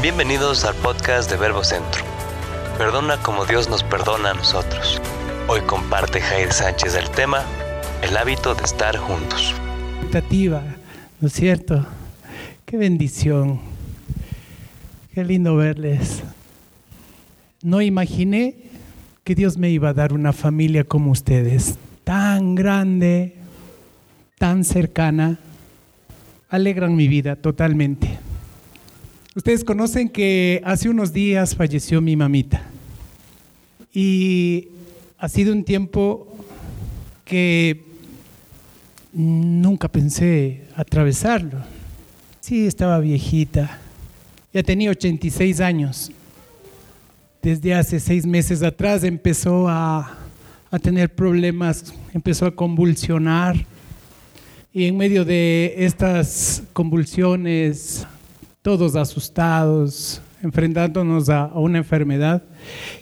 Bienvenidos al podcast de Verbo Centro. Perdona como Dios nos perdona a nosotros. Hoy comparte Jair Sánchez el tema, el hábito de estar juntos. Expectativa, ¿no es cierto? Qué bendición. Qué lindo verles. No imaginé que Dios me iba a dar una familia como ustedes, tan grande, tan cercana. Alegran mi vida totalmente. Ustedes conocen que hace unos días falleció mi mamita. Y ha sido un tiempo que nunca pensé atravesarlo. Sí, estaba viejita. Ya tenía 86 años. Desde hace seis meses atrás empezó a, a tener problemas, empezó a convulsionar. Y en medio de estas convulsiones todos asustados, enfrentándonos a, una enfermedad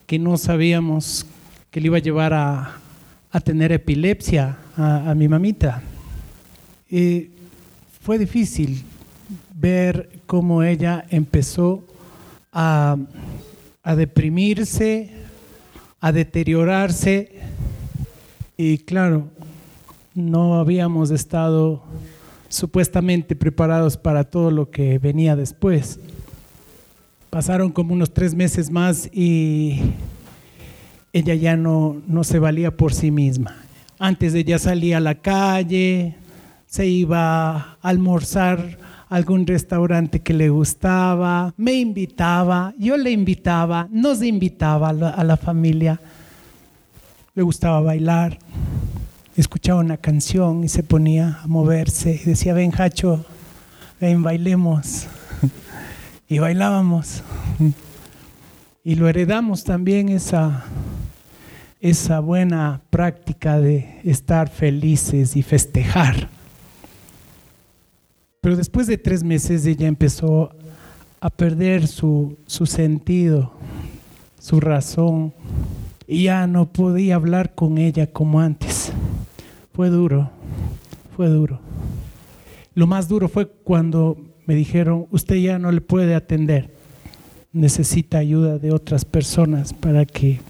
que no sabíamos que le iba a llevar a, tener epilepsia a, mi mamita. Y fue difícil ver cómo ella empezó a, a deprimirse, a deteriorarse y claro, no habíamos estado supuestamente preparados para todo lo que venía después. Pasaron como unos tres meses más y ella ya no, no se valía por sí misma. Antes ella salía a la calle, se iba a almorzar a algún restaurante que le gustaba, me invitaba, yo le invitaba, nos invitaba a la familia, le gustaba bailar escuchaba una canción y se ponía a moverse y decía, ven Hacho, ven, bailemos. y bailábamos. y lo heredamos también esa, esa buena práctica de estar felices y festejar. Pero después de tres meses ella empezó a perder su, su sentido, su razón, y ya no podía hablar con ella como antes. Fue duro, fue duro. Lo más duro fue cuando me dijeron, usted ya no le puede atender, necesita ayuda de otras personas para que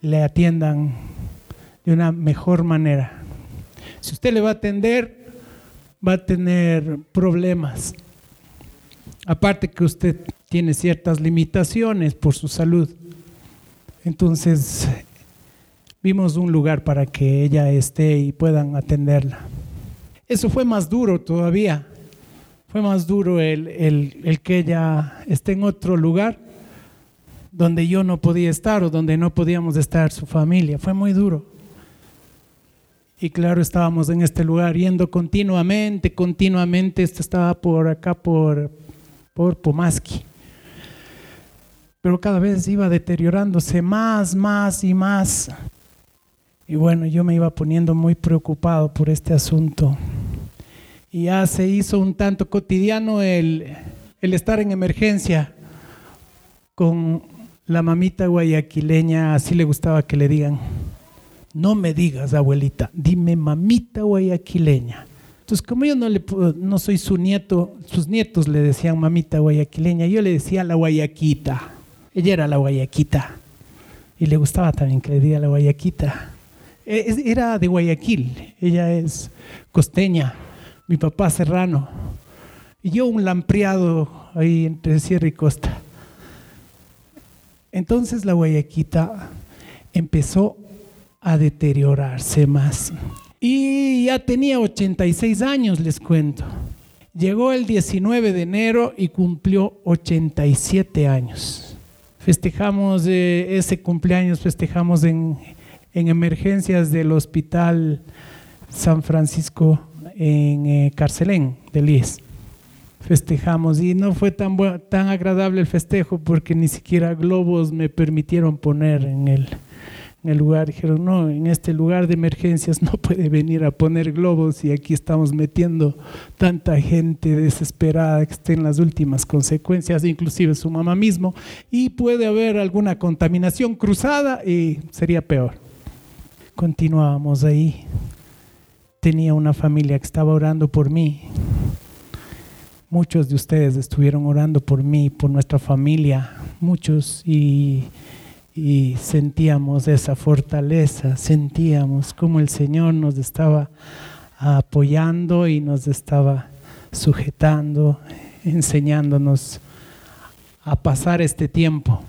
le atiendan de una mejor manera. Si usted le va a atender, va a tener problemas. Aparte que usted tiene ciertas limitaciones por su salud. Entonces, vimos un lugar para que ella esté y puedan atenderla. Eso fue más duro todavía. Fue más duro el, el, que ella esté en otro lugar donde yo no podía estar o donde no podíamos estar su familia. Fue muy duro. Y claro, estábamos en este lugar yendo continuamente, continuamente. Esto estaba por acá, por, por Pomaski. Pero cada vez iba deteriorándose más, más y más. Y bueno, yo me iba poniendo muy preocupado por este asunto. Y ya se hizo un tanto cotidiano el, estar en emergencia con la mamita guayaquileña, así le gustaba que le digan, no me digas abuelita, dime mamita guayaquileña. Entonces, como yo no, le, no soy su nieto, sus nietos le decían mamita guayaquileña, yo le decía la guayaquita. Ella era la guayaquita. Y le gustaba también que le diga la guayaquita. Era de Guayaquil, ella es costeña, mi papá serrano, y yo un lampriado ahí entre Sierra y Costa. Entonces la Guayaquita empezó a deteriorarse más. Y ya tenía 86 años, les cuento. Llegó el 19 de enero y cumplió 87 años. Festejamos eh, ese cumpleaños, festejamos en, en emergencias del Hospital San Francisco en eh, Carcelén de Lies. Festejamos y no fue tan, tan agradable el festejo porque ni siquiera globos me permitieron poner en el, en el lugar. Dijeron, no, en este lugar de emergencias no puede venir a poner globos y aquí estamos metiendo tanta gente desesperada que esté en las últimas consecuencias, inclusive su mamá mismo, y puede haber alguna contaminación cruzada y sería peor continuábamos ahí. Tenía una familia que estaba orando por mí. Muchos de ustedes estuvieron orando por mí, por nuestra familia, muchos, y, y sentíamos esa fortaleza, sentíamos como el Señor nos estaba apoyando y nos estaba sujetando, enseñándonos a pasar este tiempo.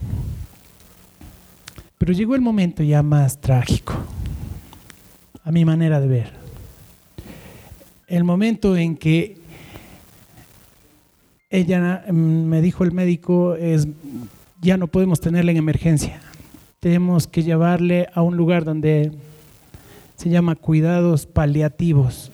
Pero llegó el momento ya más trágico, a mi manera de ver. El momento en que ella me dijo el médico es ya no podemos tenerla en emergencia. Tenemos que llevarle a un lugar donde se llama cuidados paliativos.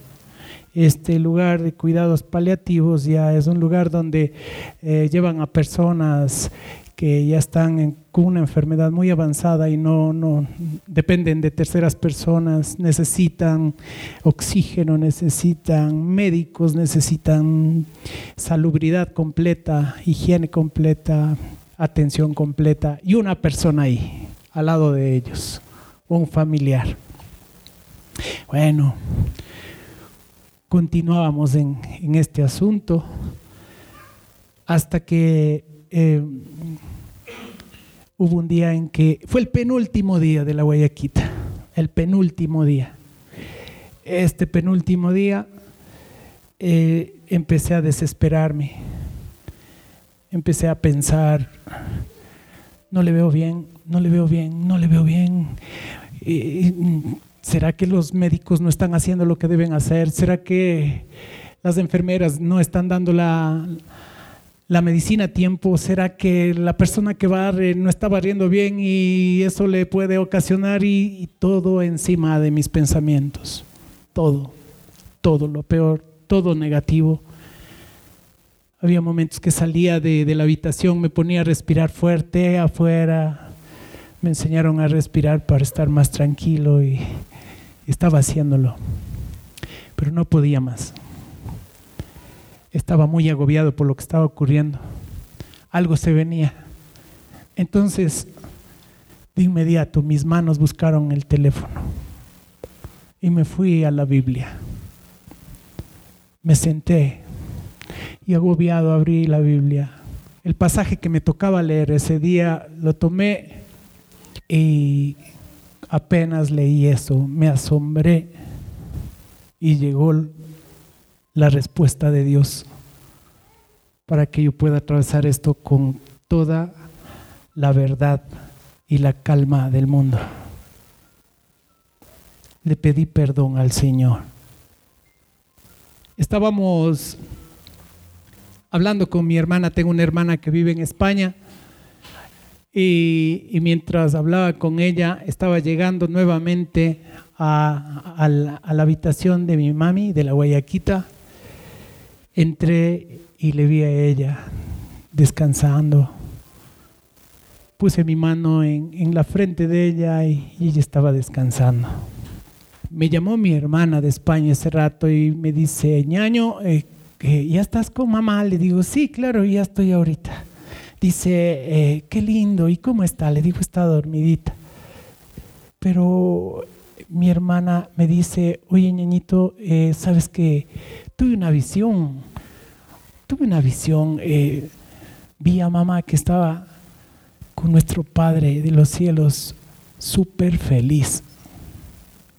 Este lugar de cuidados paliativos ya es un lugar donde eh, llevan a personas que ya están con una enfermedad muy avanzada y no, no dependen de terceras personas, necesitan oxígeno, necesitan médicos, necesitan salubridad completa, higiene completa, atención completa y una persona ahí, al lado de ellos, un familiar. Bueno, continuábamos en, en este asunto hasta que eh, hubo un día en que fue el penúltimo día de la Guayaquita, el penúltimo día. Este penúltimo día eh, empecé a desesperarme, empecé a pensar, no le veo bien, no le veo bien, no le veo bien. ¿Será que los médicos no están haciendo lo que deben hacer? ¿Será que las enfermeras no están dando la, la medicina a tiempo? ¿Será que la persona que barre no está barriendo bien y eso le puede ocasionar y, todo encima de mis pensamientos? Todo, todo lo peor, todo negativo. Había momentos que salía de, de la habitación, me ponía a respirar fuerte afuera, me enseñaron a respirar para estar más tranquilo y estaba haciéndolo, pero no podía más estaba muy agobiado por lo que estaba ocurriendo. Algo se venía. Entonces, de inmediato, mis manos buscaron el teléfono y me fui a la Biblia. Me senté y agobiado abrí la Biblia. El pasaje que me tocaba leer ese día lo tomé y apenas leí eso, me asombré y llegó la respuesta de Dios para que yo pueda atravesar esto con toda la verdad y la calma del mundo. Le pedí perdón al Señor. Estábamos hablando con mi hermana, tengo una hermana que vive en España, y, mientras hablaba con ella, estaba llegando nuevamente a, la, a, la, habitación de mi mami, de la Guayaquita, Entré y le vi a ella descansando. Puse mi mano en, la frente de ella y, ella estaba descansando. Me llamó mi hermana de España ese rato y me dice, ñaño, eh, ¿ya estás con mamá? Le digo, sí, claro, ya estoy ahorita. Dice, eh, qué lindo, ¿y cómo está? Le digo, está dormidita. Pero mi hermana me dice, oye, ñañito, eh, ¿sabes que tuve una visión, tuve una visión, eh, vi a mamá que estaba con nuestro Padre de los cielos súper feliz,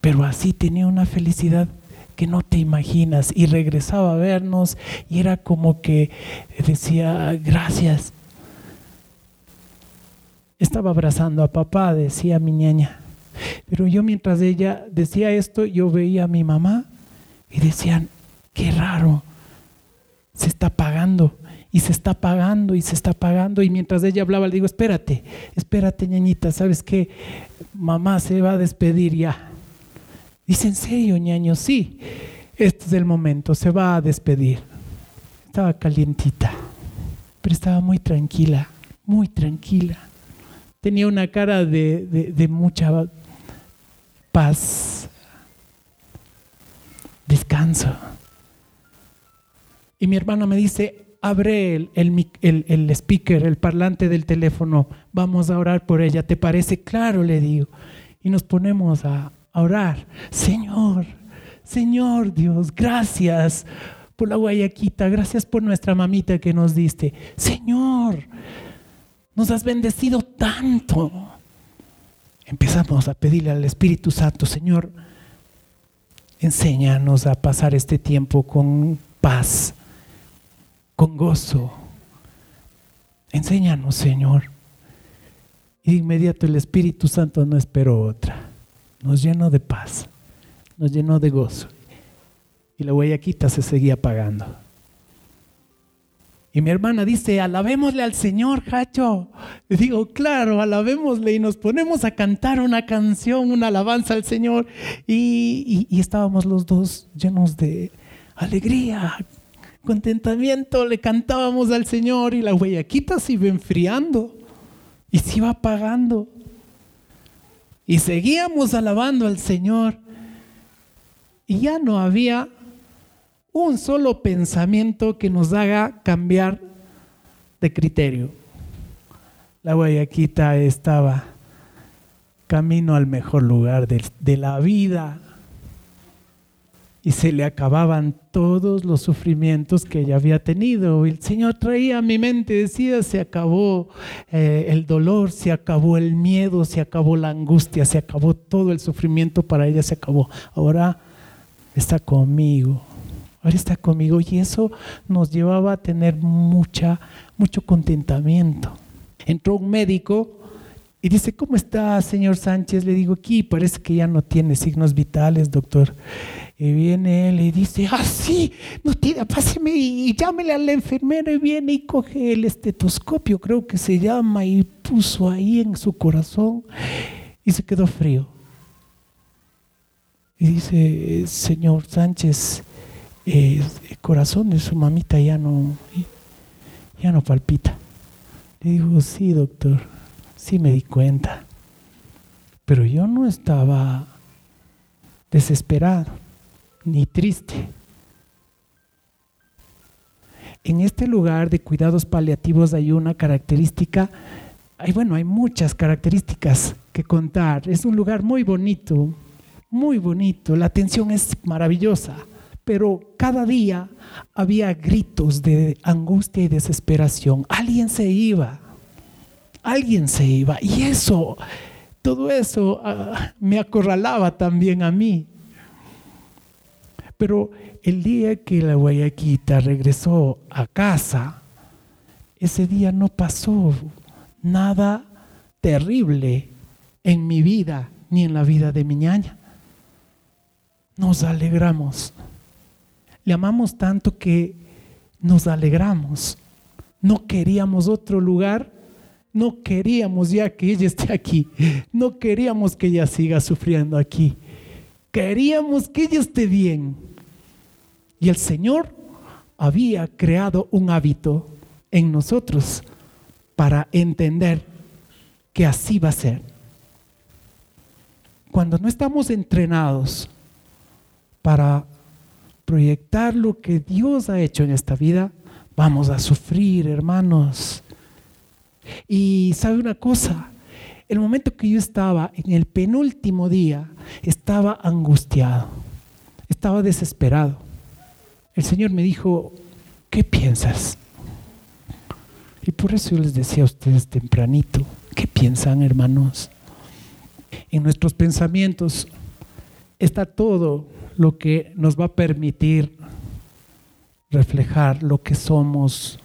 pero así tenía una felicidad que no te imaginas y regresaba a vernos y era como que decía gracias. Estaba abrazando a papá, decía mi niña. Pero yo mientras ella decía esto, yo veía a mi mamá y decían, qué raro, se está pagando y se está pagando y se está pagando. Y mientras ella hablaba, le digo, espérate, espérate, ñañita, ¿sabes qué? Mamá se va a despedir ya. Dice, ¿en serio, ñaño? Sí, este es el momento, se va a despedir. Estaba calientita, pero estaba muy tranquila, muy tranquila. Tenía una cara de, de mucha paz, descanso. Y mi hermana me dice, abre el, speaker, el parlante del teléfono, vamos a orar por ella. ¿Te parece? Claro, le digo. Y nos ponemos a, a orar. Señor, Señor Dios, gracias por la guayaquita, gracias por nuestra mamita que nos diste. Señor, nos has bendecido tanto. Empezamos a pedirle al Espíritu Santo, Señor, enséñanos a pasar este tiempo con paz, con gozo. Enséñanos, Señor. Y de inmediato el Espíritu Santo no esperó otra. Nos llenó de paz, nos llenó de gozo. Y la guayaquita se seguía pagando. Y mi hermana dice, alabémosle al Señor, Hacho. Le digo, claro, alabémosle y nos ponemos a cantar una canción, una alabanza al Señor. Y, y estábamos los dos llenos de alegría, contentamiento, le cantábamos al Señor y la guayaquita se iba enfriando y se iba apagando. Y seguíamos alabando al Señor. Y ya no había un solo pensamiento que nos haga cambiar de criterio. La Guayaquita estaba camino al mejor lugar de, la vida y se le acababan todos los sufrimientos que ella había tenido. El Señor traía a mi mente, decía, se acabó eh, el dolor, se acabó el miedo, se acabó la angustia, se acabó todo el sufrimiento para ella, se acabó. Ahora está conmigo, ahora está conmigo y eso nos llevaba a tener mucha, mucho contentamiento. Entró un médico y dice, ¿cómo está, señor Sánchez? Le digo, aquí parece que ya no tiene signos vitales, doctor. Y viene él y dice, ah, sí, no tiene, páseme y, llámele a la enfermera y viene y coge el estetoscopio, creo que se llama, y puso ahí en su corazón y se quedó frío. Y dice, señor Sánchez, el corazón de su mamita ya no, ya no palpita. Le digo, sí, doctor, sí me di cuenta. Pero yo no estaba desesperado ni triste. En este lugar de cuidados paliativos hay una característica, hay, bueno, hay muchas características que contar. Es un lugar muy bonito, muy bonito, la atención es maravillosa, pero cada día había gritos de angustia y desesperación. Alguien se iba, alguien se iba, y eso, todo eso ah, me acorralaba también a mí. Pero el día que la guayaquita regresó a casa, ese día no pasó nada terrible en mi vida ni en la vida de mi ñaña. Nos alegramos. Le amamos tanto que nos alegramos. No queríamos otro lugar. No queríamos ya que ella esté aquí. No queríamos que ella siga sufriendo aquí. Queríamos que ella esté bien. Y el Señor había creado un hábito en nosotros para entender que así va a ser. Cuando no estamos entrenados para proyectar lo que Dios ha hecho en esta vida, vamos a sufrir, hermanos. Y sabe una cosa, el momento que yo estaba en el penúltimo día, estaba angustiado, estaba desesperado. El Señor me dijo, ¿qué piensas? Y por eso yo les decía a ustedes tempranito, ¿qué piensan hermanos? En nuestros pensamientos está todo lo que nos va a permitir reflejar lo que somos.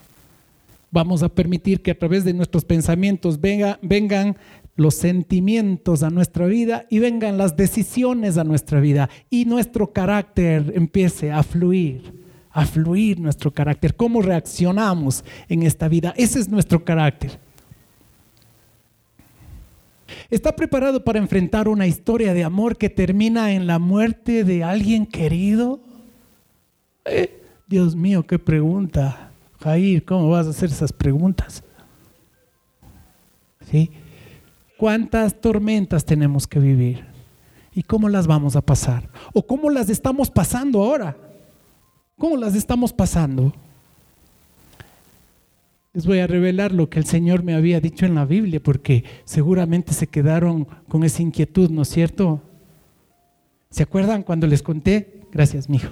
Vamos a permitir que a través de nuestros pensamientos vengan los sentimientos a nuestra vida y vengan las decisiones a nuestra vida y nuestro carácter empiece a fluir, a fluir nuestro carácter, cómo reaccionamos en esta vida. Ese es nuestro carácter. ¿Está preparado para enfrentar una historia de amor que termina en la muerte de alguien querido? Eh, Dios mío, qué pregunta. Jair, ¿cómo vas a hacer esas preguntas? ¿Sí? ¿Cuántas tormentas tenemos que vivir? ¿Y cómo las vamos a pasar? ¿O cómo las estamos pasando ahora? ¿Cómo las estamos pasando? Les voy a revelar lo que el Señor me había dicho en la Biblia, porque seguramente se quedaron con esa inquietud, ¿no es cierto? ¿Se acuerdan cuando les conté? Gracias, mijo.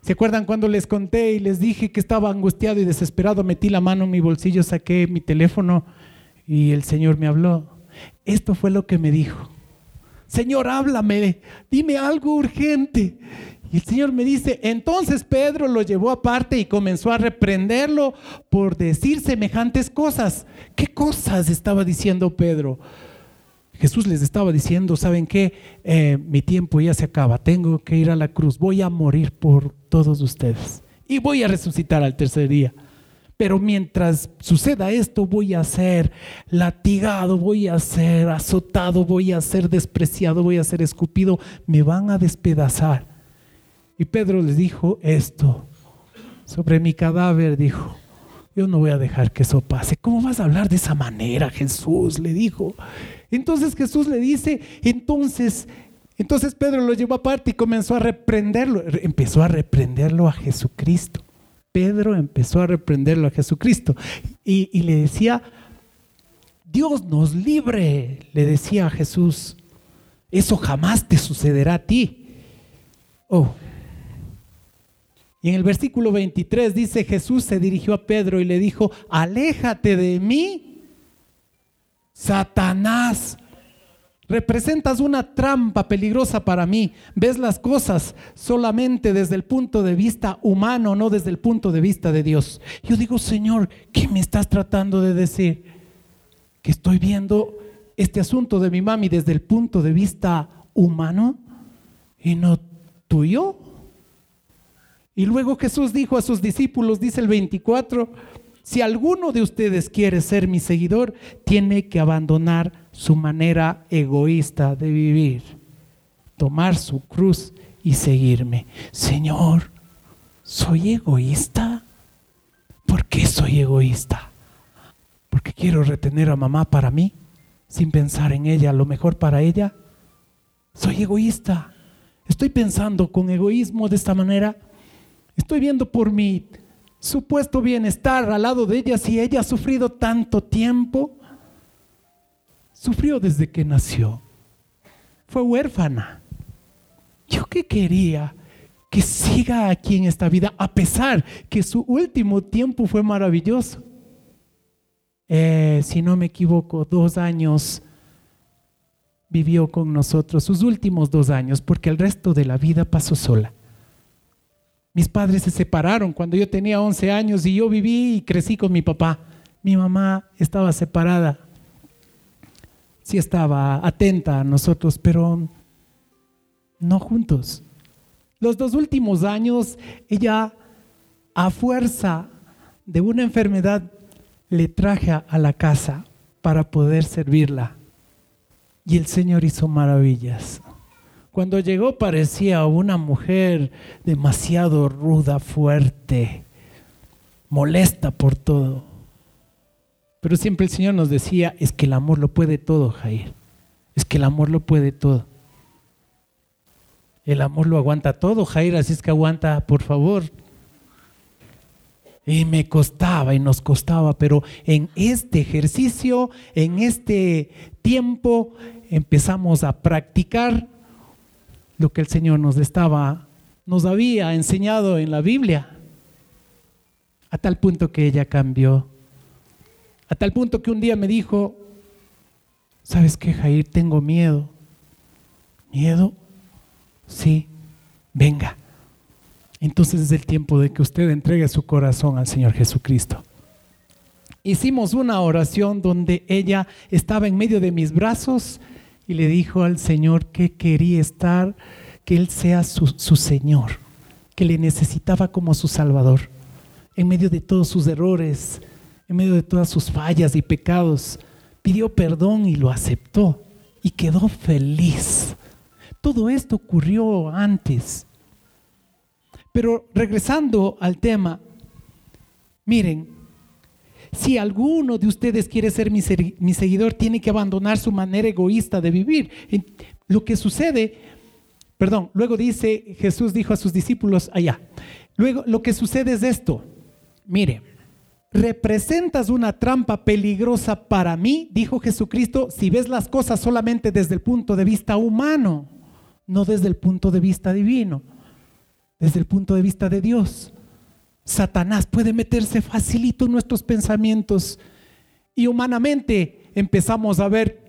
¿Se acuerdan cuando les conté y les dije que estaba angustiado y desesperado? Metí la mano en mi bolsillo, saqué mi teléfono y el Señor me habló. Esto fue lo que me dijo. Señor, háblame, dime algo urgente. Y el Señor me dice, entonces Pedro lo llevó aparte y comenzó a reprenderlo por decir semejantes cosas. ¿Qué cosas estaba diciendo Pedro? Jesús les estaba diciendo, ¿saben qué? Eh, mi tiempo ya se acaba, tengo que ir a la cruz, voy a morir por todos ustedes y voy a resucitar al tercer día. Pero mientras suceda esto, voy a ser latigado, voy a ser azotado, voy a ser despreciado, voy a ser escupido, me van a despedazar. Y Pedro les dijo esto, sobre mi cadáver dijo, yo no voy a dejar que eso pase. ¿Cómo vas a hablar de esa manera, Jesús? Le dijo. Entonces Jesús le dice, entonces, entonces Pedro lo llevó aparte y comenzó a reprenderlo, empezó a reprenderlo a Jesucristo. Pedro empezó a reprenderlo a Jesucristo y, le decía, Dios nos libre, le decía a Jesús, eso jamás te sucederá a ti. Oh. Y en el versículo 23 dice, Jesús se dirigió a Pedro y le dijo, aléjate de mí, Satanás, representas una trampa peligrosa para mí. Ves las cosas solamente desde el punto de vista humano, no desde el punto de vista de Dios. Yo digo, Señor, ¿qué me estás tratando de decir? Que estoy viendo este asunto de mi mami desde el punto de vista humano y no tuyo. Y luego Jesús dijo a sus discípulos, dice el 24, si alguno de ustedes quiere ser mi seguidor, tiene que abandonar su manera egoísta de vivir, tomar su cruz y seguirme. Señor, ¿soy egoísta? ¿Por qué soy egoísta? ¿Porque quiero retener a mamá para mí sin pensar en ella, lo mejor para ella? Soy egoísta. Estoy pensando con egoísmo de esta manera. Estoy viendo por mi supuesto bienestar al lado de ella si ella ha sufrido tanto tiempo? Sufrió desde que nació. Fue huérfana. ¿Yo qué quería? Que siga aquí en esta vida a pesar que su último tiempo fue maravilloso. Eh, si no me equivoco, dos años vivió con nosotros, sus últimos dos años, porque el resto de la vida pasó sola. Mis padres se separaron cuando yo tenía 11 años y yo viví y crecí con mi papá. Mi mamá estaba separada. Sí estaba atenta a nosotros, pero no juntos. Los dos últimos años, ella a fuerza de una enfermedad le traje a la casa para poder servirla. Y el Señor hizo maravillas. Cuando llegó parecía una mujer demasiado ruda, fuerte, molesta por todo. Pero siempre el Señor nos decía, es que el amor lo puede todo, Jair. Es que el amor lo puede todo. El amor lo aguanta todo, Jair, así es que aguanta, por favor. Y me costaba y nos costaba, pero en este ejercicio, en este tiempo, empezamos a practicar lo que el Señor nos estaba, nos había enseñado en la Biblia, a tal punto que ella cambió, a tal punto que un día me dijo, ¿sabes qué, Jair? Tengo miedo. ¿Miedo? Sí, venga. Entonces es el tiempo de que usted entregue su corazón al Señor Jesucristo. Hicimos una oración donde ella estaba en medio de mis brazos y le dijo al Señor que quería estar, que Él sea su, su Señor, que le necesitaba como su Salvador, en medio de todos sus errores, en medio de todas sus fallas y pecados. Pidió perdón y lo aceptó y quedó feliz. Todo esto ocurrió antes. Pero regresando al tema, miren, si alguno de ustedes quiere ser mi, seguidor, tiene que abandonar su manera egoísta de vivir. Lo que sucede, perdón, luego dice, Jesús dijo a sus discípulos allá, luego lo que sucede es esto, mire, representas una trampa peligrosa para mí, dijo Jesucristo, si ves las cosas solamente desde el punto de vista humano, no desde el punto de vista divino. desde el punto de vista de Dios. Satanás puede meterse facilito en nuestros pensamientos y humanamente empezamos a ver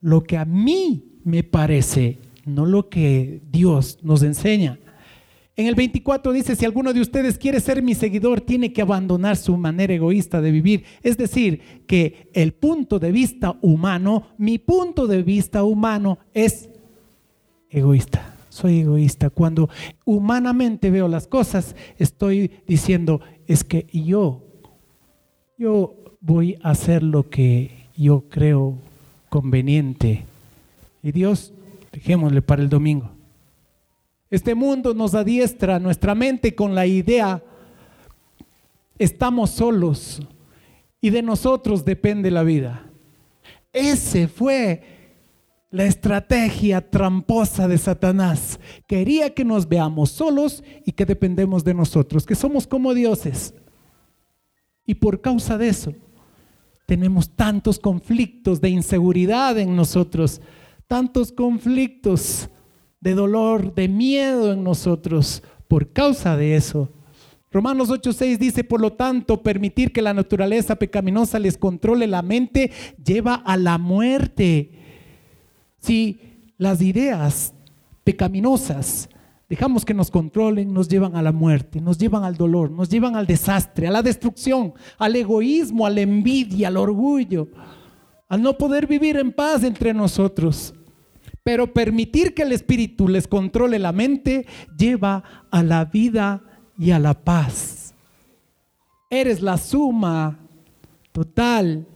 lo que a mí me parece, no lo que Dios nos enseña. En el 24 dice, si alguno de ustedes quiere ser mi seguidor, tiene que abandonar su manera egoísta de vivir. Es decir, que el punto de vista humano, mi punto de vista humano es egoísta. Soy egoísta. Cuando humanamente veo las cosas, estoy diciendo, es que yo, yo voy a hacer lo que yo creo conveniente. Y Dios, dejémosle para el domingo. Este mundo nos adiestra nuestra mente con la idea, estamos solos y de nosotros depende la vida. Ese fue la estrategia tramposa de Satanás. Quería que nos veamos solos y que dependemos de nosotros, que somos como dioses. Y por causa de eso, tenemos tantos conflictos de inseguridad en nosotros, tantos conflictos de dolor, de miedo en nosotros por causa de eso. Romanos 8:6 dice, por lo tanto, permitir que la naturaleza pecaminosa les controle la mente lleva a la muerte. Si las ideas pecaminosas dejamos que nos controlen, nos llevan a la muerte, nos llevan al dolor, nos llevan al desastre, a la destrucción, al egoísmo, a la envidia, al orgullo, al no poder vivir en paz entre nosotros. Pero permitir que el Espíritu les controle la mente lleva a la vida y a la paz. Eres la suma total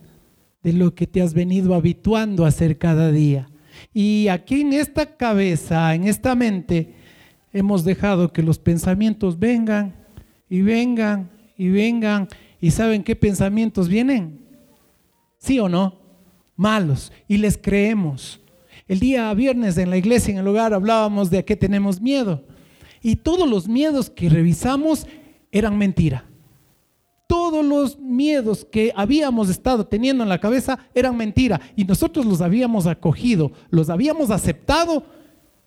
de lo que te has venido habituando a hacer cada día. Y aquí en esta cabeza, en esta mente, hemos dejado que los pensamientos vengan y vengan y vengan. ¿Y saben qué pensamientos vienen? ¿Sí o no? Malos. Y les creemos. El día viernes en la iglesia, en el hogar, hablábamos de a qué tenemos miedo. Y todos los miedos que revisamos eran mentira. Todos los miedos que habíamos estado teniendo en la cabeza eran mentira. Y nosotros los habíamos acogido, los habíamos aceptado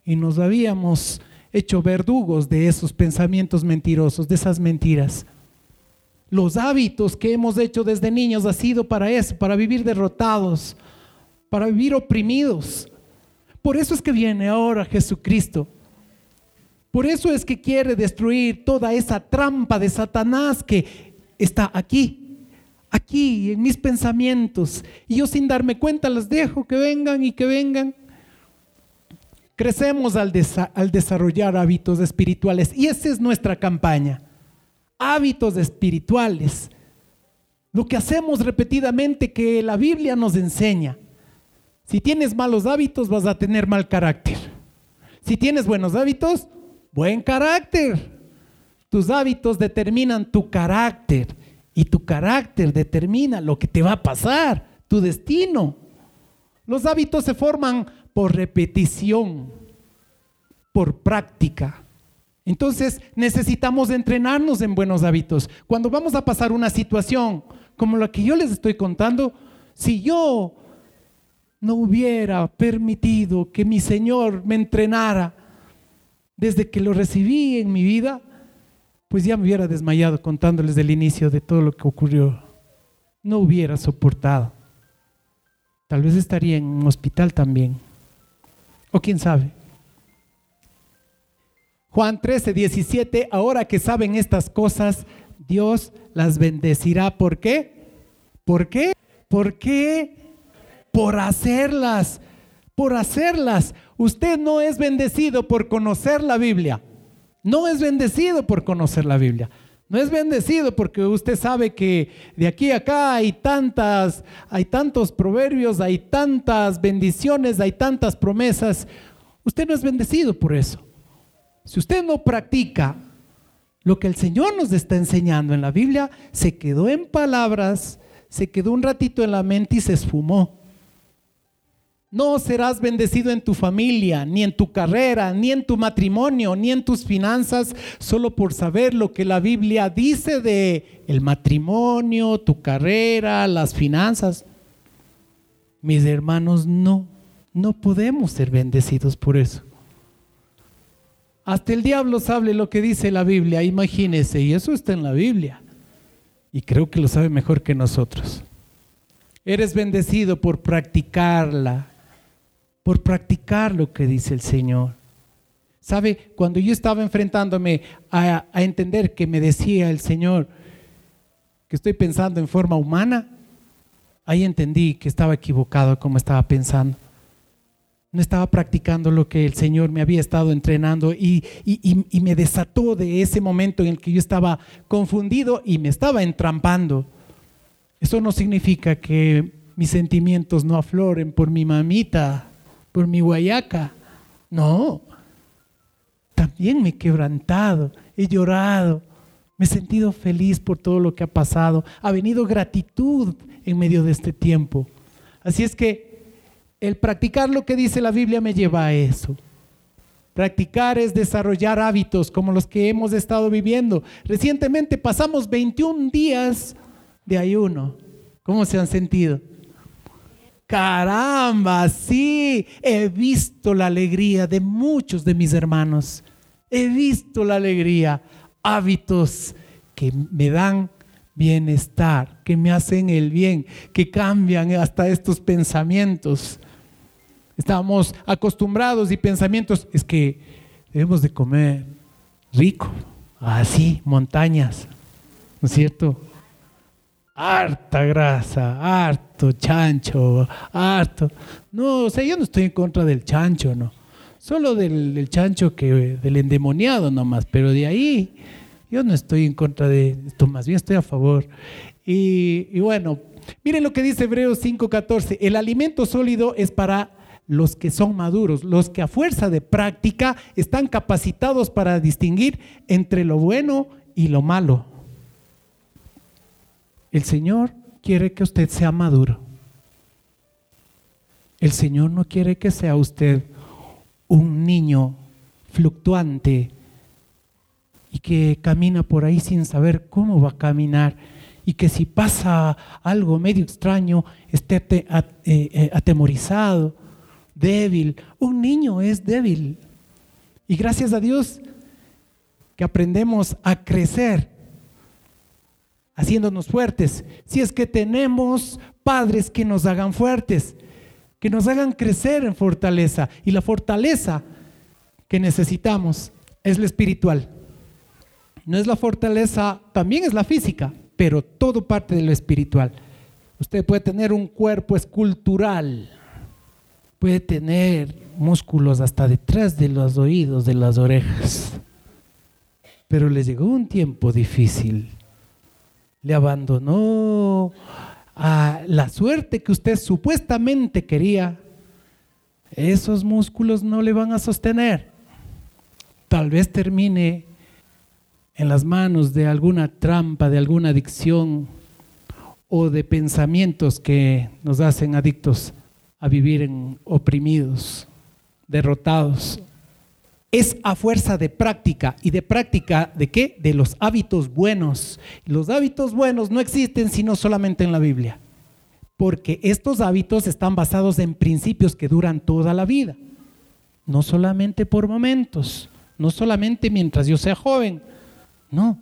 y nos habíamos hecho verdugos de esos pensamientos mentirosos, de esas mentiras. Los hábitos que hemos hecho desde niños ha sido para eso, para vivir derrotados, para vivir oprimidos. Por eso es que viene ahora Jesucristo. Por eso es que quiere destruir toda esa trampa de Satanás que está aquí, aquí en mis pensamientos. Y yo sin darme cuenta las dejo que vengan y que vengan. Crecemos al, al desarrollar hábitos espirituales y esa es nuestra campaña. Hábitos espirituales. Lo que hacemos repetidamente que la Biblia nos enseña. Si tienes malos hábitos, vas a tener mal carácter. Si tienes buenos hábitos, buen carácter. Tus hábitos determinan tu carácter y tu carácter determina lo que te va a pasar, tu destino. Los hábitos se forman por repetición, por práctica. Entonces necesitamos entrenarnos en buenos hábitos. Cuando vamos a pasar una situación como la que yo les estoy contando, si yo no hubiera permitido que mi Señor me entrenara desde que lo recibí en mi vida, pues ya me hubiera desmayado contándoles del inicio de todo lo que ocurrió. No hubiera soportado. Tal vez estaría en un hospital también. O quién sabe. Juan 13, 17, ahora que saben estas cosas, Dios las bendecirá. ¿Por qué? ¿Por qué? ¿Por qué? por hacerlas, por hacerlas. Usted no es bendecido por conocer la Biblia. No es bendecido por conocer la Biblia. No es bendecido porque usted sabe que de aquí a acá hay tantas, hay tantos proverbios, hay tantas bendiciones, hay tantas promesas. Usted no es bendecido por eso. Si usted no practica lo que el Señor nos está enseñando en la Biblia, se quedó en palabras, se quedó un ratito en la mente y se esfumó. No serás bendecido en tu familia, ni en tu carrera, ni en tu matrimonio, ni en tus finanzas, solo por saber lo que la Biblia dice de el matrimonio, tu carrera, las finanzas. Mis hermanos, no, no podemos ser bendecidos por eso. Hasta el diablo sabe lo que dice la Biblia, imagínese, y eso está en la Biblia. Y creo que lo sabe mejor que nosotros. Eres bendecido por practicarla, por practicar lo que dice el Señor. ¿Sabe? Cuando yo estaba enfrentándome a, a, entender que me decía el Señor que estoy pensando en forma humana, ahí entendí que estaba equivocado como estaba pensando no estaba practicando lo que el Señor me había estado entrenando y, me desató de ese momento en el que yo estaba confundido y me estaba entrampando. Eso no significa que mis sentimientos no afloren por mi mamita, por mi guayaca. No. También me he quebrantado, he llorado, me he sentido feliz por todo lo que ha pasado. Ha venido gratitud en medio de este tiempo. Así es que el practicar lo que dice la Biblia me lleva a eso. Practicar es desarrollar hábitos como los que hemos estado viviendo. Recientemente pasamos 21 días de ayuno. ¿Cómo se han sentido? Caramba, sí, he visto la alegría de muchos de mis hermanos. He visto la alegría, hábitos que me dan bienestar, que me hacen el bien, que cambian hasta estos pensamientos. Estábamos acostumbrados y pensamientos, es que debemos de comer rico, así, montañas, ¿no es cierto? Harta grasa, harto chancho, harto. No, o sea, yo no estoy en contra del chancho, no. Solo del, chancho que del endemoniado nomás, pero de ahí yo no estoy en contra de esto, más bien estoy a favor. Y, y bueno, miren lo que dice Hebreos 5:14, el alimento sólido es para los que son maduros, los que a fuerza de práctica están capacitados para distinguir entre lo bueno y lo malo. El Señor quiere que usted sea maduro. El Señor no quiere que sea usted un niño fluctuante y que camina por ahí sin saber cómo va a caminar y que si pasa algo medio extraño esté eh, eh, atemorizado débil. Un niño es débil. Y gracias a Dios que aprendemos a crecer haciéndonos fuertes. Si es que tenemos padres que nos hagan fuertes, que nos hagan crecer en fortaleza. Y la fortaleza que necesitamos es la espiritual. No es la fortaleza, también es la física, pero todo parte de lo espiritual. Usted puede tener un cuerpo escultural, puede tener músculos hasta detrás de los oídos, de las orejas. Pero le llegó un tiempo difícil. Le abandonó a la suerte que usted supuestamente quería. Esos músculos no le van a sostener. Tal vez termine en las manos de alguna trampa, de alguna adicción o de pensamientos que nos hacen adictos a vivir en oprimidos, derrotados. Es a fuerza de práctica. ¿Y de práctica de qué? De los hábitos buenos. Los hábitos buenos no existen sino solamente en la Biblia. Porque estos hábitos están basados en principios que duran toda la vida. No solamente por momentos. No solamente mientras yo sea joven. No.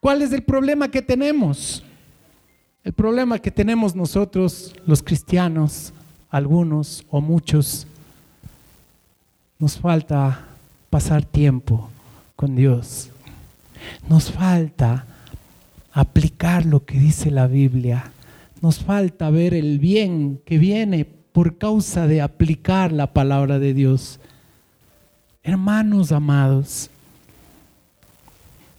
¿Cuál es el problema que tenemos? El problema que tenemos nosotros, los cristianos, algunos o muchos, nos falta pasar tiempo con Dios. Nos falta aplicar lo que dice la Biblia. Nos falta ver el bien que viene por causa de aplicar la palabra de Dios. Hermanos amados,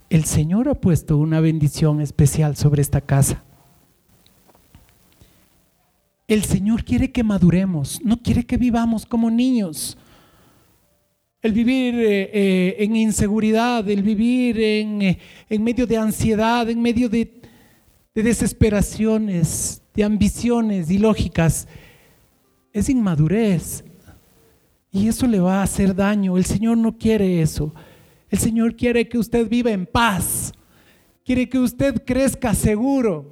el Señor ha puesto una bendición especial sobre esta casa. El Señor quiere que maduremos, no quiere que vivamos como niños. El vivir eh, eh, en inseguridad, el vivir en, eh, en, medio de ansiedad, en medio de, de desesperaciones, de ambiciones ilógicas, es inmadurez. Y eso le va a hacer daño. El Señor no quiere eso. El Señor quiere que usted viva en paz. Quiere que usted crezca seguro.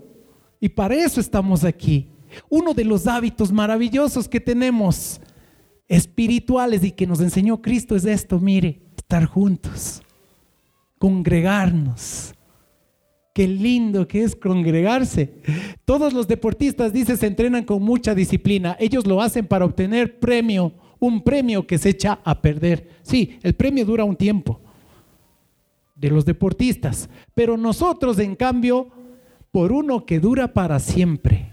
Y para eso estamos aquí. Uno de los hábitos maravillosos que tenemos espirituales y que nos enseñó Cristo es esto, mire, estar juntos, congregarnos. Qué lindo que es congregarse. Todos los deportistas, dice, se entrenan con mucha disciplina. Ellos lo hacen para obtener premio, un premio que se echa a perder. Sí, el premio dura un tiempo de los deportistas, pero nosotros, en cambio, por uno que dura para siempre.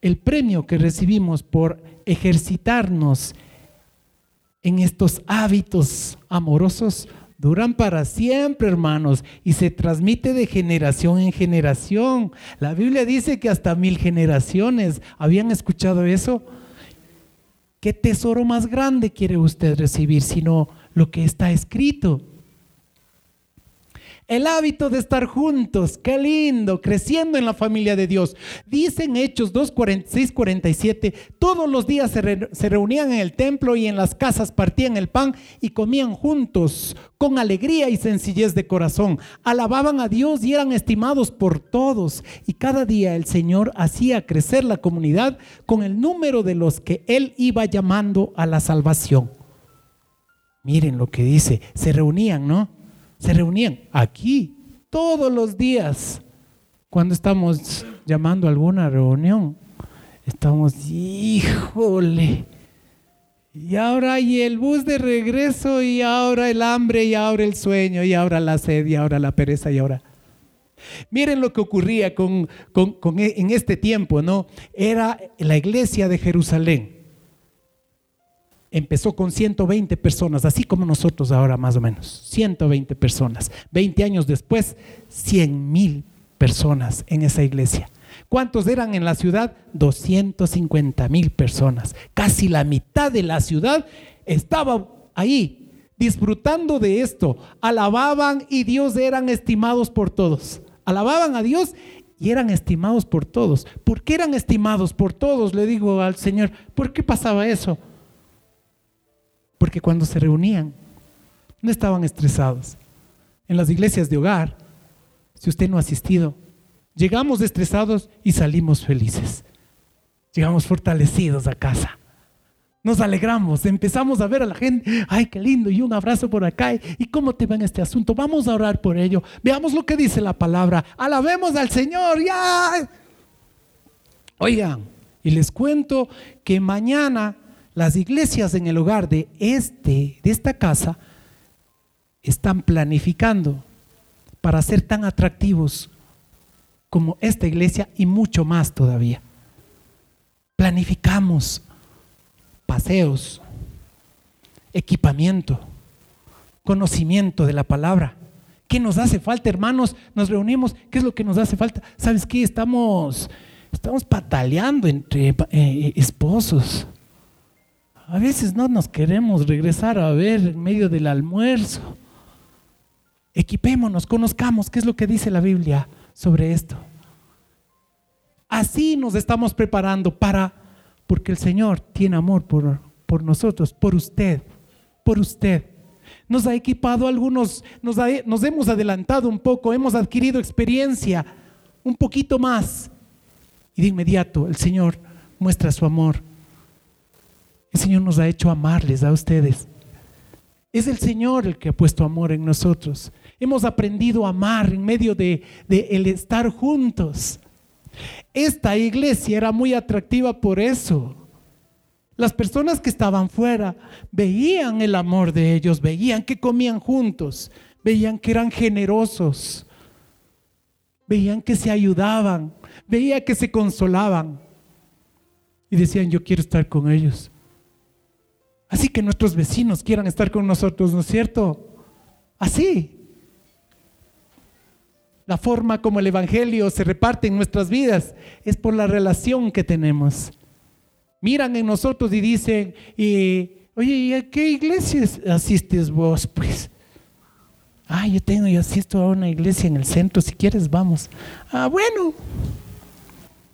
El premio que recibimos por ejercitarnos en estos hábitos amorosos duran para siempre, hermanos, y se transmite de generación en generación. La Biblia dice que hasta mil generaciones. ¿Habían escuchado eso? ¿Qué tesoro más grande quiere usted recibir sino lo que está escrito? El hábito de estar juntos, qué lindo, creciendo en la familia de Dios. Dicen Hechos 2, 46, 47, todos los días se, se, reunían en el templo y en las casas partían el pan y comían juntos con alegría y sencillez de corazón. Alababan a Dios y eran estimados por todos. Y cada día el Señor hacía crecer la comunidad con el número de los que Él iba llamando a la salvación. Miren lo que dice, se reunían, ¿no? Se reunían aquí todos los días. Cuando estamos llamando a alguna reunión, estamos, híjole. Y ahora hay el bus de regreso y ahora el hambre y ahora el sueño y ahora la sed y ahora la pereza y ahora... Miren lo que ocurría con, en este tiempo, ¿no? Era la iglesia de Jerusalén empezó con 120 personas, así como nosotros ahora más o menos, 120 personas. 20 años después, 100 mil personas en esa iglesia. ¿Cuántos eran en la ciudad? 250 mil personas. Casi la mitad de la ciudad estaba ahí, disfrutando de esto. Alababan y Dios eran estimados por todos. Alababan a Dios y eran estimados por todos. ¿Por qué eran estimados por todos? Le digo al Señor, ¿por qué pasaba eso? Porque cuando se reunían, no estaban estresados. En las iglesias de hogar, si usted no ha asistido, llegamos estresados y salimos felices. Llegamos fortalecidos a casa. Nos alegramos, empezamos a ver a la gente, ay, qué lindo, y un abrazo por acá, y cómo te va en este asunto, vamos a orar por ello, veamos lo que dice la palabra, alabemos al Señor, ya. Oigan, y les cuento que mañana las iglesias en el hogar de este, de esta casa, están planificando para ser tan atractivos como esta iglesia y mucho más todavía. Planificamos paseos, equipamiento, conocimiento de la palabra. ¿Qué nos hace falta, hermanos? Nos reunimos. ¿Qué es lo que nos hace falta? ¿Sabes qué? Estamos, estamos pataleando entre eh, esposos. A veces no nos queremos regresar a ver en medio del almuerzo. Equipémonos, conozcamos qué es lo que dice la Biblia sobre esto. Así nos estamos preparando para, porque el Señor tiene amor por, por nosotros, por usted, por usted. Nos ha equipado algunos, nos, nos hemos adelantado un poco, hemos adquirido experiencia un poquito más. Y de inmediato el Señor muestra su amor el Señor nos ha hecho amarles a ustedes. Es el Señor el que ha puesto amor en nosotros. Hemos aprendido a amar en medio de, de el estar juntos. Esta iglesia era muy atractiva por eso. Las personas que estaban fuera veían el amor de ellos, veían que comían juntos, veían que eran generosos, veían que se ayudaban, veían que se consolaban y decían, yo quiero estar con ellos. Así que nuestros vecinos quieran estar con nosotros, ¿no es cierto? Así. La forma como el Evangelio se reparte en nuestras vidas es por la relación que tenemos. Miran en nosotros y dicen, oye, ¿y a qué iglesia asistes vos? Pues, ah, yo tengo, yo asisto a una iglesia en el centro, si quieres vamos. Ah, bueno.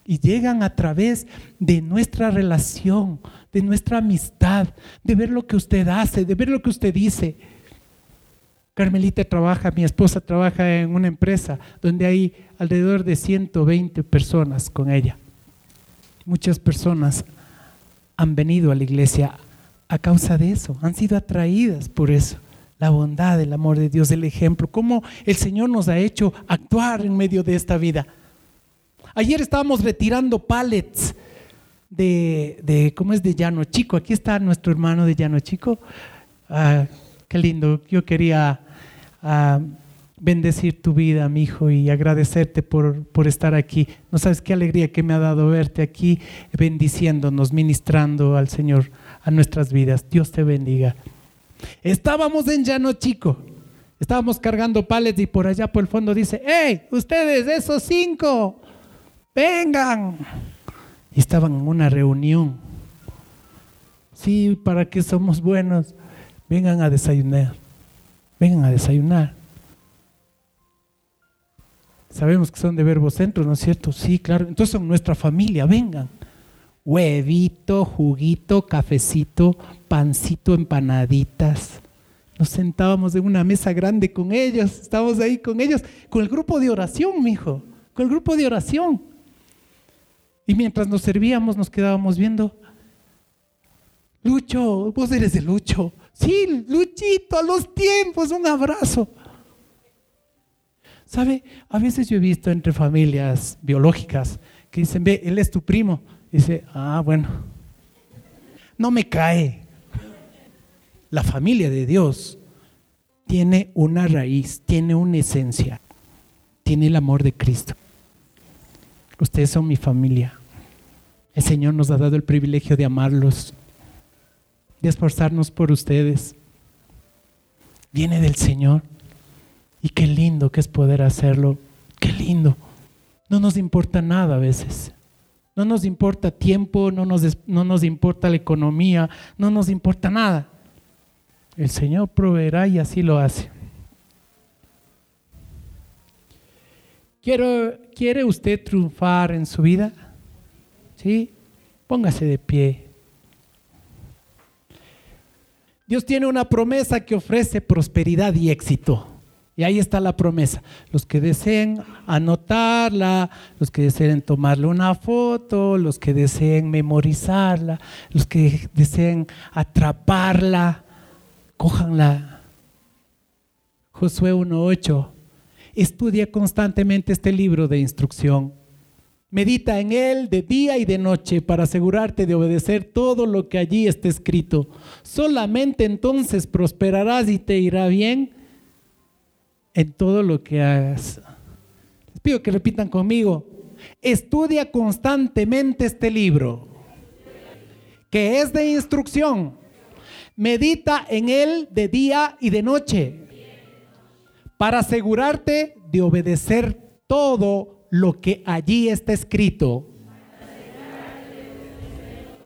Y llegan a través de nuestra relación, de nuestra amistad, de ver lo que usted hace, de ver lo que usted dice. Carmelita trabaja, mi esposa trabaja en una empresa donde hay alrededor de 120 personas con ella. Muchas personas han venido a la iglesia a causa de eso, han sido atraídas por eso. La bondad, el amor de Dios, el ejemplo, cómo el Señor nos ha hecho actuar en medio de esta vida. Ayer estábamos retirando pallets de, de ¿cómo es? De Llano Chico. Aquí está nuestro hermano de Llano Chico. Ah, qué lindo. Yo quería ah, bendecir tu vida, mi hijo, y agradecerte por, por estar aquí. No sabes qué alegría que me ha dado verte aquí, bendiciéndonos, ministrando al Señor a nuestras vidas. Dios te bendiga. Estábamos en Llano Chico. Estábamos cargando pallets y por allá por el fondo dice, ¡Hey! Ustedes, esos cinco, vengan. Y estaban en una reunión. Sí, para que somos buenos, vengan a desayunar. Vengan a desayunar. Sabemos que son de Verbo Centro, ¿no es cierto? Sí, claro. Entonces son nuestra familia, vengan. Huevito, juguito, cafecito, pancito, empanaditas. Nos sentábamos en una mesa grande con ellos, estábamos ahí con ellos, con el grupo de oración, mi hijo, con el grupo de oración. Y mientras nos servíamos, nos quedábamos viendo. Lucho, vos eres de Lucho. Sí, Luchito, a los tiempos, un abrazo. ¿Sabe? A veces yo he visto entre familias biológicas que dicen, ve, él es tu primo. dice, ah, bueno, no me cae. La familia de Dios tiene una raíz, tiene una esencia, tiene el amor de Cristo. Ustedes son mi familia. El Señor nos ha dado el privilegio de amarlos, de esforzarnos por ustedes. Viene del Señor. Y qué lindo que es poder hacerlo. Qué lindo. No nos importa nada a veces. No nos importa tiempo, no nos, no nos importa la economía, no nos importa nada. El Señor proveerá y así lo hace. ¿Quiero, ¿Quiere usted triunfar en su vida? ¿Sí? Póngase de pie. Dios tiene una promesa que ofrece prosperidad y éxito. Y ahí está la promesa. Los que deseen anotarla, los que deseen tomarle una foto, los que deseen memorizarla, los que deseen atraparla, cójanla. Josué 1.8. Estudia constantemente este libro de instrucción. Medita en él de día y de noche para asegurarte de obedecer todo lo que allí está escrito. Solamente entonces prosperarás y te irá bien en todo lo que hagas. Les pido que repitan conmigo. Estudia constantemente este libro, que es de instrucción. Medita en él de día y de noche, para asegurarte de obedecer todo lo que allí está escrito.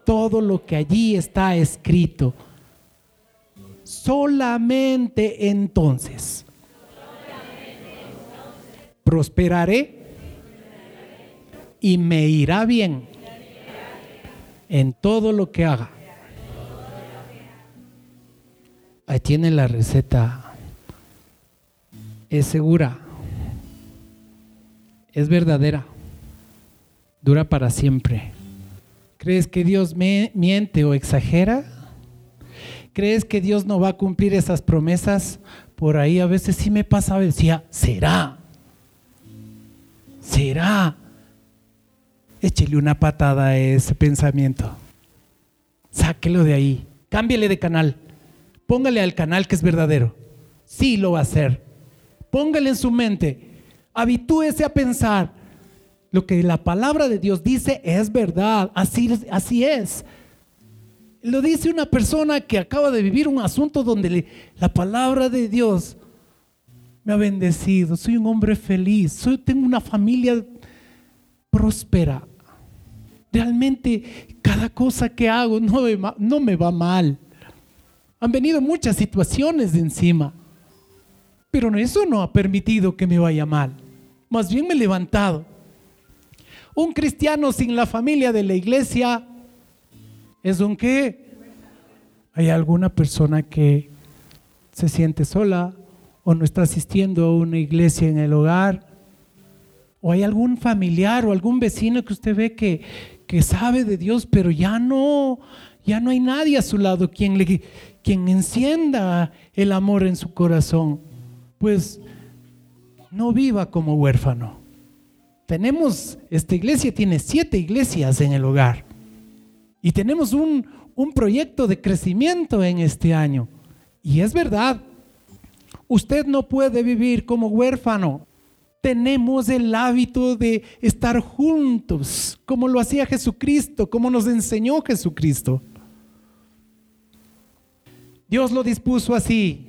Todo lo que allí está escrito. Solamente entonces prosperaré y me irá bien en todo lo que haga. Ahí tiene la receta. Es segura. Es verdadera. Dura para siempre. ¿Crees que Dios me miente o exagera? ¿Crees que Dios no va a cumplir esas promesas? Por ahí a veces sí me pasa, decía, será. ¿Será? Échele una patada a ese pensamiento. Sáquelo de ahí. Cámbiale de canal. Póngale al canal que es verdadero. Sí lo va a hacer. Póngale en su mente. Habitúese a pensar. Lo que la palabra de Dios dice es verdad. Así, así es. Lo dice una persona que acaba de vivir un asunto donde la palabra de Dios me ha bendecido, soy un hombre feliz, soy, tengo una familia próspera. Realmente cada cosa que hago no me, no me va mal. Han venido muchas situaciones de encima, pero eso no ha permitido que me vaya mal. Más bien me he levantado. Un cristiano sin la familia de la iglesia es un qué. Hay alguna persona que se siente sola, o no está asistiendo a una iglesia en el hogar, o hay algún familiar o algún vecino que usted ve que, que sabe de Dios, pero ya no, Ya no hay nadie a su lado quien, le, quien encienda el amor en su corazón. Pues no viva como huérfano. Tenemos, esta iglesia tiene siete iglesias en el hogar. Y tenemos un, un proyecto de crecimiento en este año. Y es verdad, usted no puede vivir como huérfano. Tenemos el hábito de estar juntos, como lo hacía Jesucristo, como nos enseñó Jesucristo. Dios lo dispuso así.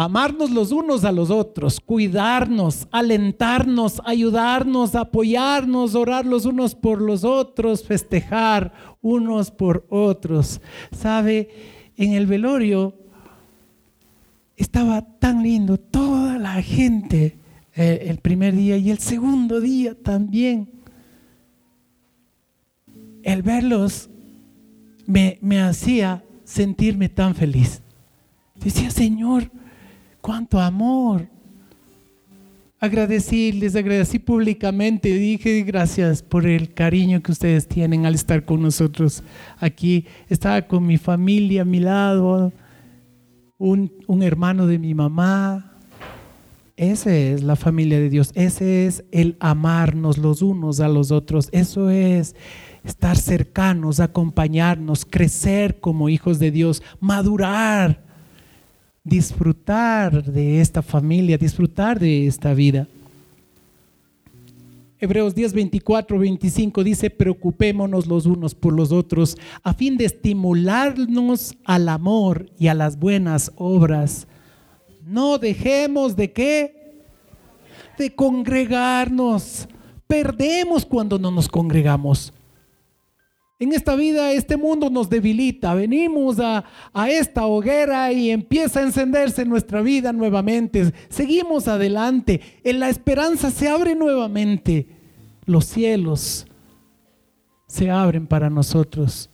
Amarnos los unos a los otros, cuidarnos, alentarnos, ayudarnos, apoyarnos, orar los unos por los otros, festejar unos por otros. ¿Sabe? En el velorio estaba tan lindo, toda la gente eh, el primer día y el segundo día también. El verlos me, me hacía sentirme tan feliz. Decía, Señor, cuánto amor. Agradecí, les agradecí públicamente, dije gracias por el cariño que ustedes tienen al estar con nosotros aquí. Estaba con mi familia a mi lado, un, un hermano de mi mamá. Esa es la familia de Dios, ese es el amarnos los unos a los otros, eso es estar cercanos, acompañarnos, crecer como hijos de Dios, madurar, disfrutar de esta familia, disfrutar de esta vida. Hebreos 10, 24, 25 dice, preocupémonos los unos por los otros a fin de estimularnos al amor y a las buenas obras. No dejemos de qué? De congregarnos. Perdemos cuando no nos congregamos. En esta vida, este mundo nos debilita. Venimos a, esta hoguera y empieza a encenderse nuestra vida nuevamente. Seguimos adelante. En la esperanza se abre nuevamente. Los cielos se abren para nosotros.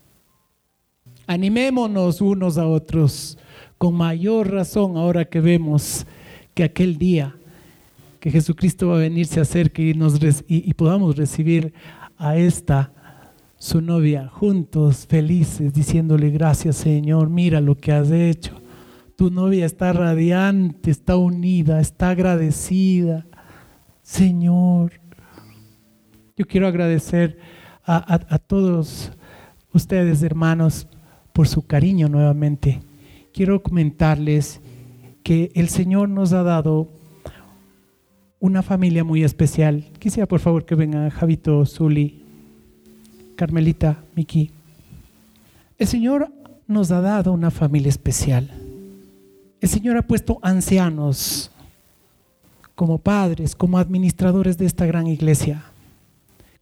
Animémonos unos a otros con mayor razón ahora que vemos que aquel día que Jesucristo va a venir se acerque y, nos, y podamos recibir a esta su novia juntos, felices, diciéndole gracias Señor, mira lo que has hecho. Tu novia está radiante, está unida, está agradecida. Señor, yo quiero agradecer a, a todos ustedes, hermanos, por su cariño nuevamente. Quiero comentarles que el Señor nos ha dado una familia muy especial. Quisiera por favor que venga Javito Zuli. Carmelita, Miki, el Señor nos ha dado una familia especial. El Señor ha puesto ancianos como padres, como administradores de esta gran iglesia,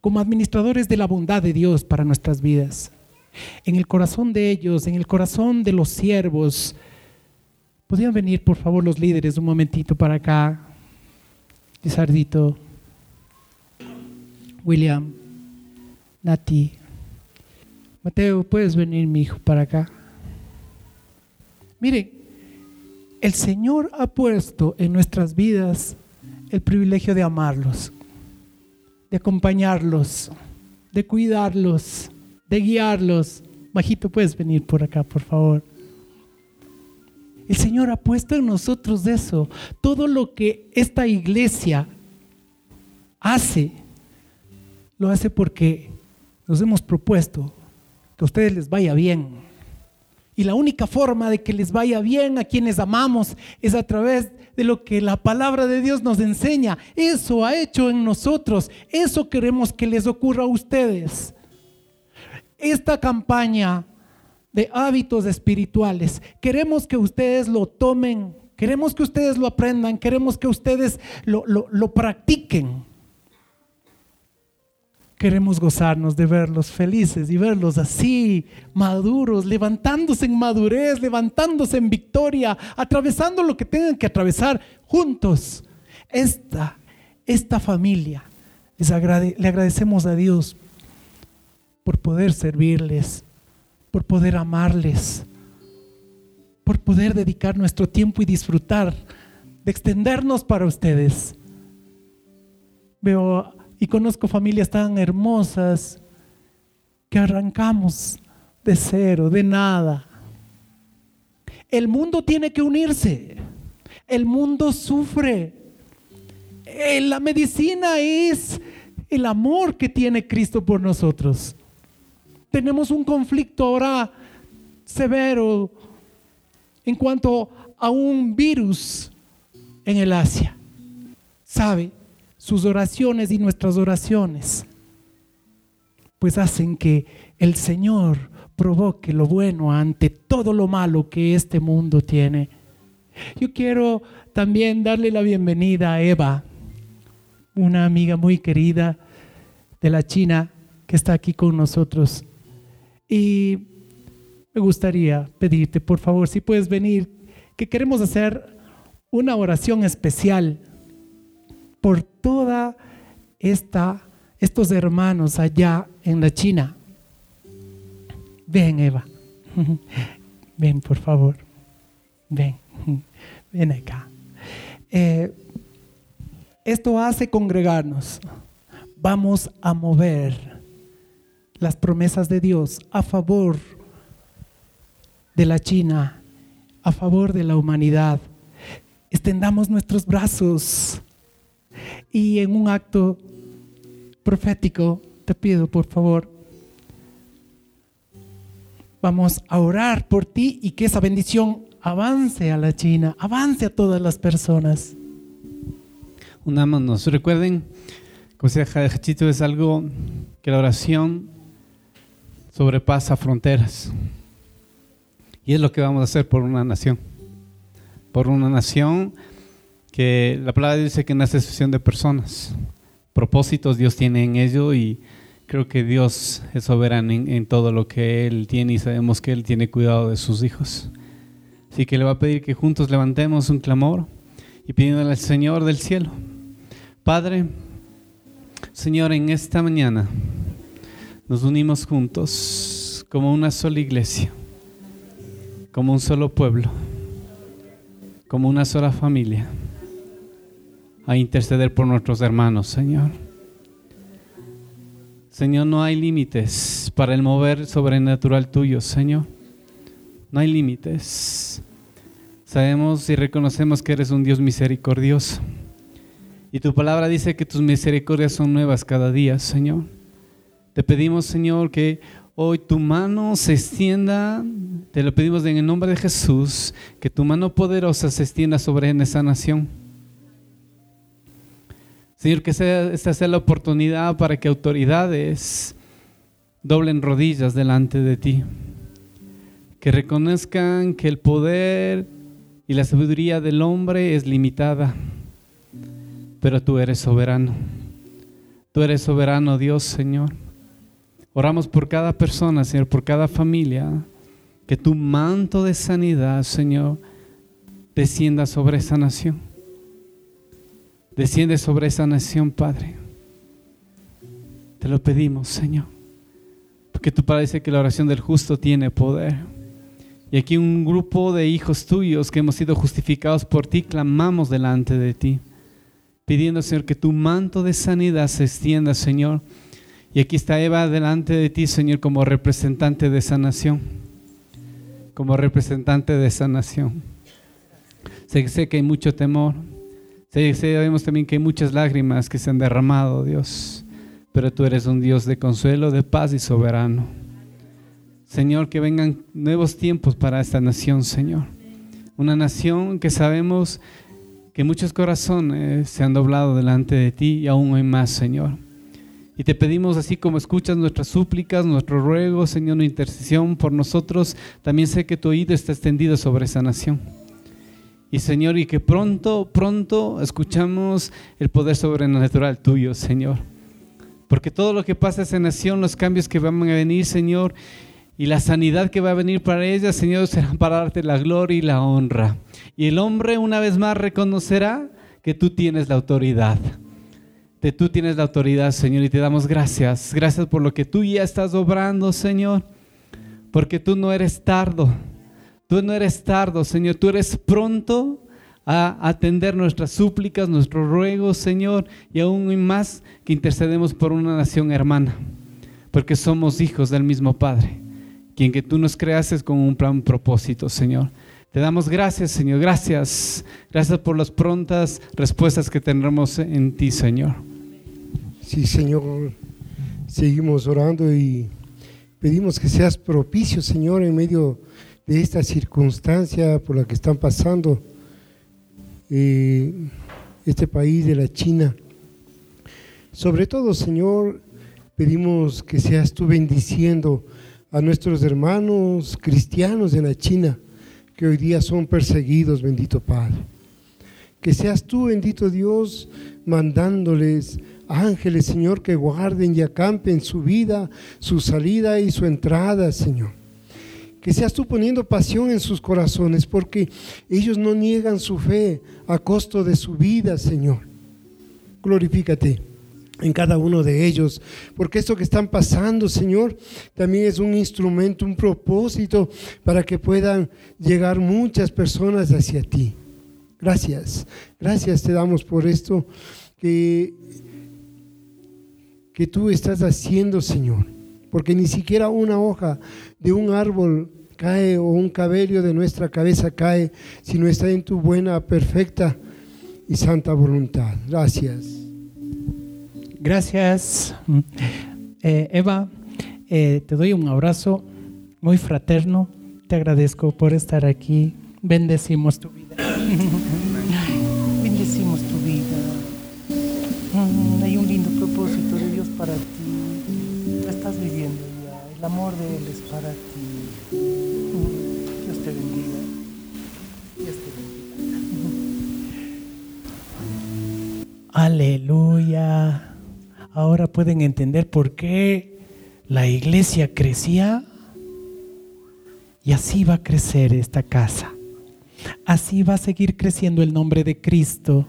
como administradores de la bondad de Dios para nuestras vidas. En el corazón de ellos, en el corazón de los siervos, ¿podrían venir por favor los líderes un momentito para acá? Lizardito, William. Nati. Mateo, puedes venir, mi hijo, para acá. Miren, el Señor ha puesto en nuestras vidas el privilegio de amarlos, de acompañarlos, de cuidarlos, de guiarlos. Majito, puedes venir por acá, por favor. El Señor ha puesto en nosotros eso. Todo lo que esta iglesia hace, lo hace porque nos hemos propuesto que a ustedes les vaya bien. Y la única forma de que les vaya bien a quienes amamos es a través de lo que la palabra de Dios nos enseña. Eso ha hecho en nosotros. Eso queremos que les ocurra a ustedes. Esta campaña de hábitos espirituales, queremos que ustedes lo tomen, queremos que ustedes lo aprendan, queremos que ustedes lo, lo, lo practiquen. Queremos gozarnos de verlos felices y verlos así, maduros, levantándose en madurez, levantándose en victoria, atravesando lo que tengan que atravesar juntos. Esta, esta familia, le agradecemos a Dios por poder servirles, por poder amarles, por poder dedicar nuestro tiempo y disfrutar de extendernos para ustedes. Veo y conozco familias tan hermosas que arrancamos de cero, de nada. El mundo tiene que unirse. El mundo sufre. Eh, la medicina es el amor que tiene Cristo por nosotros. Tenemos un conflicto ahora severo en cuanto a un virus en el Asia. ¿Sabe? Sus oraciones y nuestras oraciones pues hacen que el Señor provoque lo bueno ante todo lo malo que este mundo tiene. Yo quiero también darle la bienvenida a Eva, una amiga muy querida de la China que está aquí con nosotros. Y me gustaría pedirte, por favor, si puedes venir, que queremos hacer una oración especial por toda esta estos hermanos allá en la China. Ven, Eva. Ven, por favor. Ven. Ven acá. Eh, esto hace congregarnos. Vamos a mover las promesas de Dios a favor de la China, a favor de la humanidad. Extendamos nuestros brazos y en un acto profético, te pido por favor, vamos a orar por ti y que esa bendición avance a la China, avance a todas las personas. Unámonos. Recuerden, como decía Hachito, es algo que la oración sobrepasa fronteras. Y es lo que vamos a hacer por una nación. Por una nación que la palabra dice que nace asociación de personas propósitos Dios tiene en ello y creo que Dios es soberano en, todo lo que Él tiene y sabemos que Él tiene cuidado de sus hijos. Así que le va a pedir que juntos levantemos un clamor y pidiéndole al Señor del cielo. Padre, Señor, en esta mañana nos unimos juntos como una sola iglesia, como un solo pueblo, como una sola familia a interceder por nuestros hermanos, Señor. Señor, no hay límites para el mover sobrenatural tuyo, Señor. No hay límites. Sabemos y reconocemos que eres un Dios misericordioso. Y tu palabra dice que tus misericordias son nuevas cada día, Señor. Te pedimos, Señor, que hoy tu mano se extienda, te lo pedimos en el nombre de Jesús, que tu mano poderosa se extienda sobre esa nación Señor, que sea, esta sea la oportunidad para que autoridades doblen rodillas delante de ti. Que reconozcan que el poder y la sabiduría del hombre es limitada, pero tú eres soberano. Tú eres soberano, Dios, Señor. Oramos por cada persona, Señor, por cada familia. Que tu manto de sanidad, Señor, descienda sobre esa nación Desciende sobre esa nación, Padre. Te lo pedimos, Señor. Porque tu Padre dice que la oración del justo tiene poder. Y aquí un grupo de hijos tuyos que hemos sido justificados por ti, clamamos delante de ti, pidiendo, Señor, que tu manto de sanidad se extienda, Señor. Y aquí está Eva delante de ti, Señor, como representante de esa nación. Como representante de esa nación. Sé, sé que hay mucho temor, sabemos también que hay muchas lágrimas que se han derramado, Dios, pero tú eres un Dios de consuelo, de paz y soberano. Señor, que vengan nuevos tiempos para esta nación, Señor. Una nación que sabemos que muchos corazones se han doblado delante de ti y aún hay más, Señor. Y te pedimos así como escuchas nuestras súplicas, nuestro ruego, Señor, nuestra intercesión por nosotros, también sé que tu oído está extendido sobre esa nación. Y Señor, y que pronto, pronto escuchamos el poder sobrenatural tuyo, Señor. Porque todo lo que pasa en esa nación, los cambios que van a venir, Señor, y la sanidad que va a venir para ella, Señor, será para darte la gloria y la honra. Y el hombre una vez más reconocerá que tú tienes la autoridad. Que tú tienes la autoridad, Señor, y te damos gracias. Gracias por lo que tú ya estás obrando, Señor. Porque tú no eres tardo Tú no eres tardo, Señor, tú eres pronto a atender nuestras súplicas, nuestros ruegos, Señor, y aún más que intercedemos por una nación hermana, porque somos hijos del mismo Padre, quien que tú nos creaste con un plan, propósito, Señor. Te damos gracias, Señor. Gracias. Gracias por las prontas respuestas que tendremos en ti, Señor. Sí, Señor. Seguimos orando y pedimos que seas propicio, Señor, en medio esta circunstancia por la que están pasando eh, este país de la China. Sobre todo, Señor, pedimos que seas tú bendiciendo a nuestros hermanos cristianos en la China que hoy día son perseguidos, bendito Padre. Que seas tú, bendito Dios, mandándoles ángeles, Señor, que guarden y acampen su vida, su salida y su entrada, Señor. Que seas tú poniendo pasión en sus corazones, porque ellos no niegan su fe a costo de su vida, Señor. Glorifícate en cada uno de ellos, porque esto que están pasando, Señor, también es un instrumento, un propósito para que puedan llegar muchas personas hacia ti. Gracias, gracias te damos por esto que, que tú estás haciendo, Señor, porque ni siquiera una hoja de un árbol cae o un cabello de nuestra cabeza cae, sino está en tu buena, perfecta y santa voluntad. Gracias. Gracias, eh, Eva. Eh, te doy un abrazo muy fraterno. Te agradezco por estar aquí. Bendecimos tu vida. Bendecimos tu vida. Mm, hay un lindo propósito de Dios para ti. Estás viviendo ya. El amor de Él es para ti. Dios te bendiga. Dios te bendiga. Aleluya ahora pueden entender por qué la iglesia crecía. Y así va a crecer esta casa. Así va a seguir creciendo el nombre de Cristo.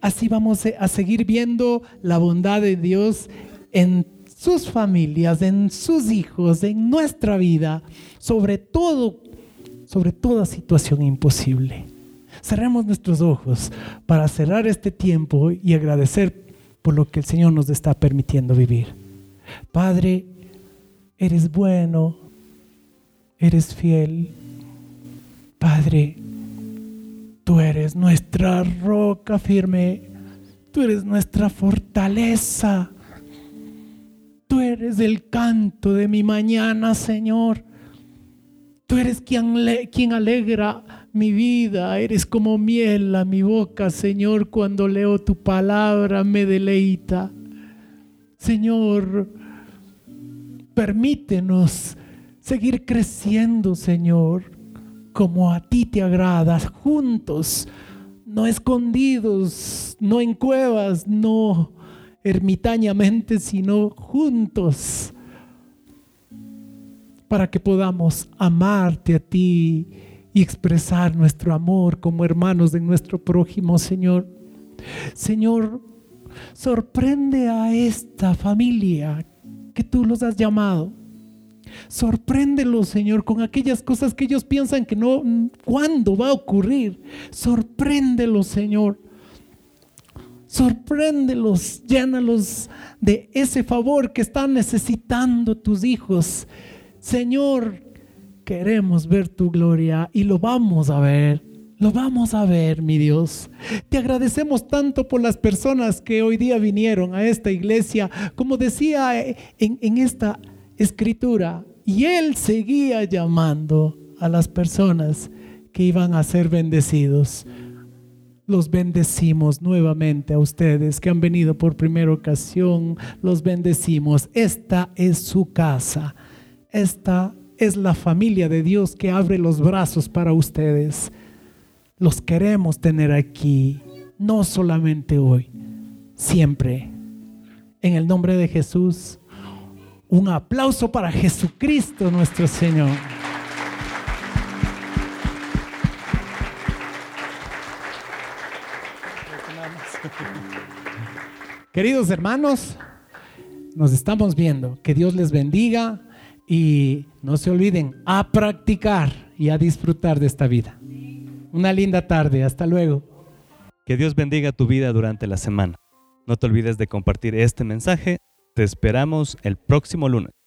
Así vamos a seguir viendo la bondad de Dios en sus familias, en sus hijos, en nuestra vida, sobre todo, sobre toda situación imposible. Cerremos nuestros ojos para cerrar este tiempo y agradecer por lo que el Señor nos está permitiendo vivir. Padre, eres bueno, eres fiel. Padre, tú eres nuestra roca firme, tú eres nuestra fortaleza. Tú eres el canto de mi mañana, Señor. Tú eres quien, quien alegra mi vida, eres como miel a mi boca, Señor, cuando leo tu palabra me deleita. Señor, permítenos seguir creciendo, Señor, como a ti te agradas, juntos, no escondidos, no en cuevas, no ermitañamente, sino juntos para que podamos amarte a ti y expresar nuestro amor como hermanos de nuestro prójimo, Señor. Señor, sorprende a esta familia que tú los has llamado. Sorpréndelos, Señor, con aquellas cosas que ellos piensan que no, ¿cuándo va a ocurrir? Sorpréndelos, Señor. Sorpréndelos, llénalos de ese favor que están necesitando tus hijos Señor, queremos ver tu gloria y lo vamos a ver. Lo vamos a ver, mi Dios. Te agradecemos tanto por las personas que hoy día vinieron a esta iglesia, como decía en, en esta escritura, y Él seguía llamando a las personas que iban a ser bendecidos. Los bendecimos nuevamente a ustedes que han venido por primera ocasión. Los bendecimos. Esta es su casa. Esta es la familia de Dios que abre los brazos para ustedes. Los queremos tener aquí, no solamente hoy, siempre. En el nombre de Jesús, un aplauso para Jesucristo nuestro Señor. Queridos hermanos, nos estamos viendo. Que Dios les bendiga. Y no se olviden a practicar y a disfrutar de esta vida. Una linda tarde, hasta luego. Que Dios bendiga tu vida durante la semana. No te olvides de compartir este mensaje Te esperamos el próximo lunes.